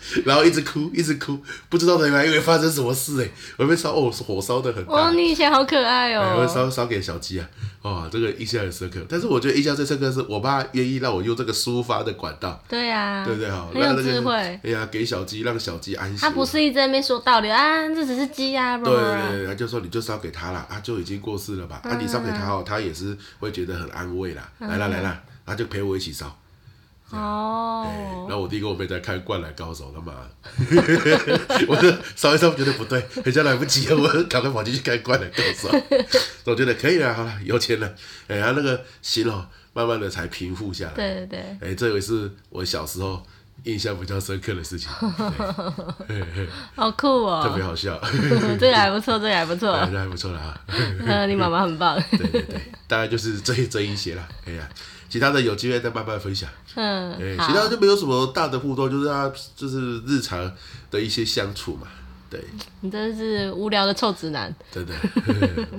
然后一直哭，一直哭，不知道原来，因为发生什么事哎！我被烧哦，火烧的很大。哦，你以前好可爱哦！我烧烧给小鸡啊，哦，这个印象很深刻。但是我觉得印象最深刻的是我爸愿意让我用这个抒发的管道。对啊，对不对？好，很有智慧。哎呀，给小鸡，让小鸡安心。他不是一直在那边说道理啊，这只是鸡啊。对对对，他就说你就烧给他了，他就已经过世了吧？啊，你烧给他哦，他也是会觉得很安慰啦。来啦来啦，他就陪我一起烧。哦、欸，然后我弟跟我妹在看《灌篮高手》，他妈，我就稍微稍微觉得不对，人家来不及了，我赶快跑进去看《灌篮高手》，我觉得可以了，好了，有钱了，哎、欸，然后那个心哦，慢慢的才平复下来。对对对，哎、欸，这也是我小时候印象比较深刻的事情。好酷哦，特别好笑。这个还不错，这个还不错，这个还不错了啊。你妈妈很棒。对对对，大概就是这这一些了，哎呀。其他的有机会再慢慢分享。嗯，哎，其他就没有什么大的互动，就是他就是日常的一些相处嘛。对，你真的是无聊的臭直男。真的，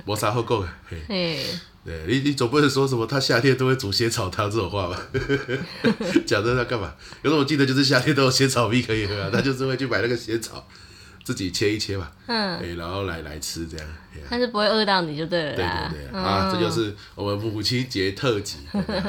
没啥好讲的。嘿，对，你你总不能说什么他夏天都会煮仙草汤这种话吧？讲这他干嘛？有时候我记得就是夏天都有仙草蜜可以喝啊，他就是会去买那个仙草。自己切一切吧，嗯，对，然后来来吃这样，但是不会饿到你就对了，对对对，啊，这就是我们母亲节特辑，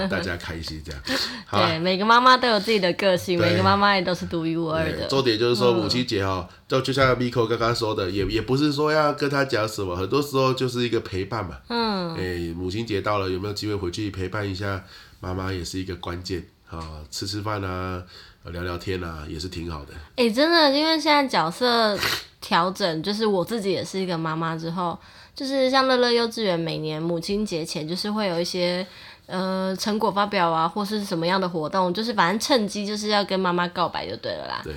大家开心这样。对，每个妈妈都有自己的个性，每个妈妈也都是独一无二的。重点就是说母亲节哈，就就像 Miko 刚刚说的，也也不是说要跟他讲什么，很多时候就是一个陪伴嘛。嗯，哎，母亲节到了，有没有机会回去陪伴一下妈妈，也是一个关键。啊，吃吃饭啊。聊聊天啊，也是挺好的。哎、欸，真的，因为现在角色调整，就是我自己也是一个妈妈之后，就是像乐乐幼稚园每年母亲节前，就是会有一些呃成果发表啊，或是什么样的活动，就是反正趁机就是要跟妈妈告白就对了啦。对。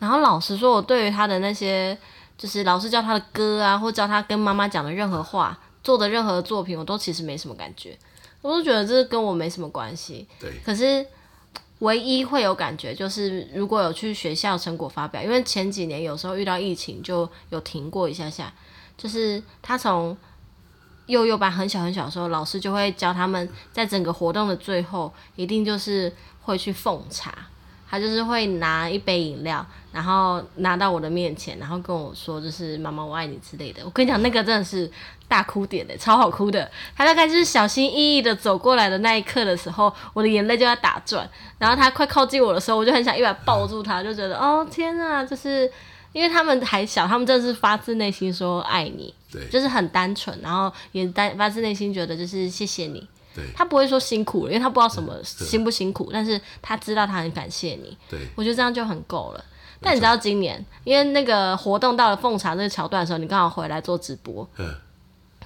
然后老实说，我对于他的那些，就是老师教他的歌啊，或教他跟妈妈讲的任何话，做的任何作品，我都其实没什么感觉，我都觉得这跟我没什么关系。对。可是。唯一会有感觉就是，如果有去学校成果发表，因为前几年有时候遇到疫情就有停过一下下。就是他从幼幼班很小很小的时候，老师就会教他们，在整个活动的最后，一定就是会去奉茶。他就是会拿一杯饮料，然后拿到我的面前，然后跟我说，就是“妈妈我爱你”之类的。我跟你讲，那个真的是大哭点的，超好哭的。他大概就是小心翼翼的走过来的那一刻的时候，我的眼泪就在打转。然后他快靠近我的时候，我就很想一把抱住他，就觉得哦天啊，就是因为他们还小，他们真的是发自内心说爱你，对，就是很单纯，然后也单发自内心觉得就是谢谢你。对他不会说辛苦了，因为他不知道什么辛不辛苦，但是他知道他很感谢你。对，我觉得这样就很够了。但你知道今年，因为那个活动到了奉茶那个桥段的时候，你刚好回来做直播，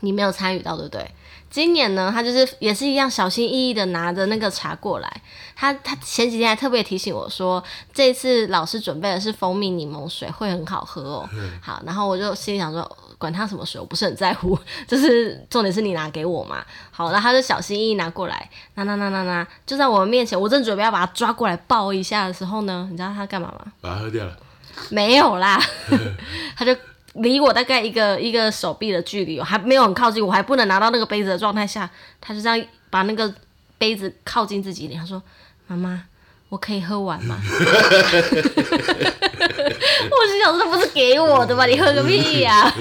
你没有参与到，对不对？今年呢，他就是也是一样小心翼翼的拿着那个茶过来。他他前几天还特别提醒我说，这次老师准备的是蜂蜜柠檬水，会很好喝哦。好，然后我就心里想说。管他什么水，我不是很在乎，就是重点是你拿给我嘛。好，然后他就小心翼翼拿过来，拿拿拿拿拿，就在我们面前，我正准备要把他抓过来抱一下的时候呢，你知道他干嘛吗？把它喝掉了。没有啦，他就离我大概一个一个手臂的距离，还没有很靠近，我还不能拿到那个杯子的状态下，他就这样把那个杯子靠近自己一点，他说：“妈妈，我可以喝完吗？”我心想，这不是给我的吗？你喝个屁呀、啊！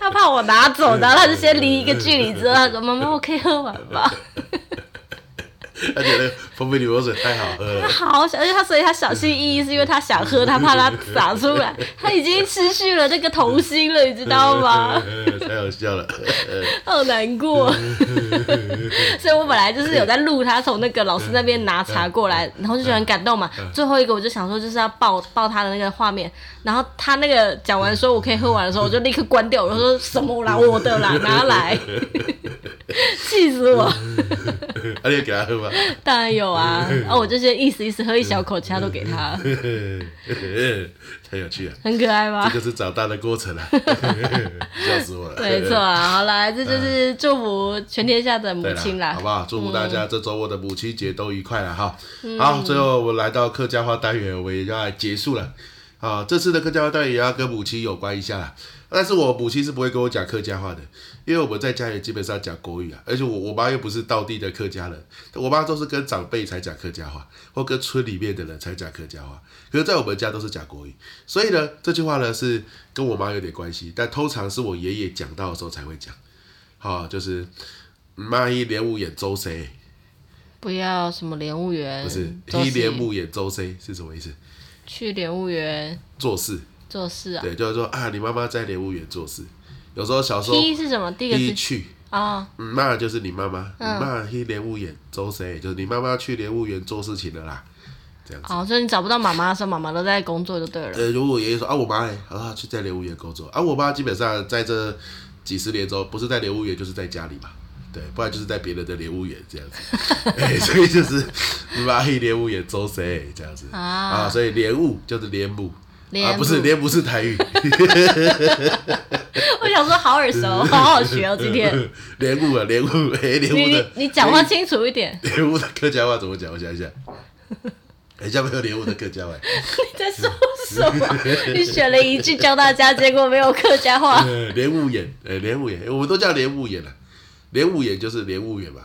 他怕我拿走，然后他就先离一个距离之后，他说：“妈妈，我可以喝完吧。”他觉得蜂蜜柠檬水太好喝了，他 好小，而且他所以他小心翼翼，是因为他想喝，他怕他洒出来，他已经失去了那个童心了，你知道吗？太好笑了，好难过。所以我本来就是有在录他从那个老师那边拿茶过来，然后就觉得很感动嘛。最后一个我就想说就是要抱抱他的那个画面，然后他那个讲完说我可以喝完的时候，我就立刻关掉，我说什么啦，我的啦，拿来，气死我！啊，你要给他喝吗？当然有啊，啊，我就先意思意思喝一小口，其他都给他。太有趣了，很可爱吧？这就是长大的过程啊，笑死我了。没错啊，好啦，这就是祝福全天下的母亲啦，好不好？祝福大家这周末的母亲节都愉快了哈。好，最后我来到客家话单元，我也要来结束了。啊，这次的客家话单元也要跟母亲有关一下啦。但是我母亲是不会跟我讲客家话的，因为我们在家也基本上讲国语啊，而且我我妈又不是道地的客家人，我妈都是跟长辈才讲客家话，或跟村里面的人才讲客家话，可是在我们家都是讲国语，所以呢，这句话呢是跟我妈有点关系，但通常是我爷爷讲到的时候才会讲，好，就是妈一莲雾眼周 C，不要什么莲雾园，不是一莲雾眼周 C 是什么意思？去莲雾园做事。做事啊，对，就是说啊，你妈妈在莲雾园做事。有时候小时候，一是什么？第一个啊，妈、哦、就是你妈妈，妈去莲雾园做谁？就是你妈妈去莲雾园做事情的啦，这样子。哦，所以你找不到妈妈的时候，妈妈都在工作就对了。呃，如果爷爷说啊，我妈哎，啊去在莲雾园工作，啊，我妈基本上在这几十年中，不是在莲雾园就是在家里嘛，对，不然就是在别人的莲雾园这样子。哎，所以就是你妈去莲雾园周谁这样子啊，啊？所以莲雾就是莲雾。啊，不是，莲不是台语。我想说好耳熟，好好学哦，今天。莲雾啊，莲雾，哎，莲雾的。你你讲话清楚一点。莲雾的客家话怎么讲？我想一下。人家没有莲雾的客家话。你在说什么？你选了一句教大家，结果没有客家话。莲雾眼，哎，莲雾眼，我们都叫莲雾眼了。莲雾眼就是莲雾眼嘛，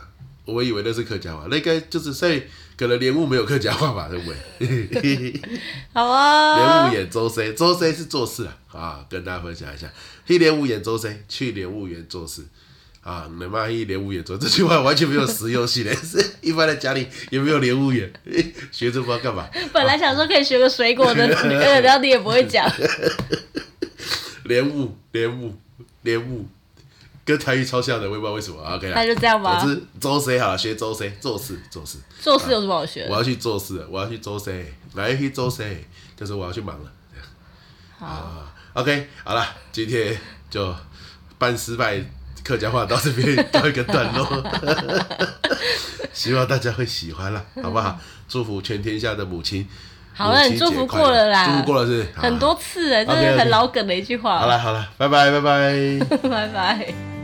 我以为那是客家话，那个就是所以可能莲雾没有客家话吧，对不对？好啊。莲雾演周 C，周 C 是做事啊，啊，跟大家分享一下。去莲雾演周 C，去莲雾园做事。啊，你妈一莲雾眼做这句话完全没有实用性的，是 一般的家里也没有莲雾演？学这不知道干嘛？本来想说可以学个水果的，然后你也不会讲。莲雾，莲雾，莲雾，跟台语超像的，我也不知道为什么。OK 那就这样吧。我是周 C 好了，学周 C 做事，做事，做事有什么好学？我要去做事，我要去周 C，来去周 C，就是我要去忙了。好，OK，好了，今天就半失败。客家话到这边告一个段落，希望大家会喜欢了，好不好？祝福全天下的母亲。好了，你祝福过了啦，祝福过了是，很多次哎，这是很老梗的一句话。好了好了，拜拜拜拜，拜拜。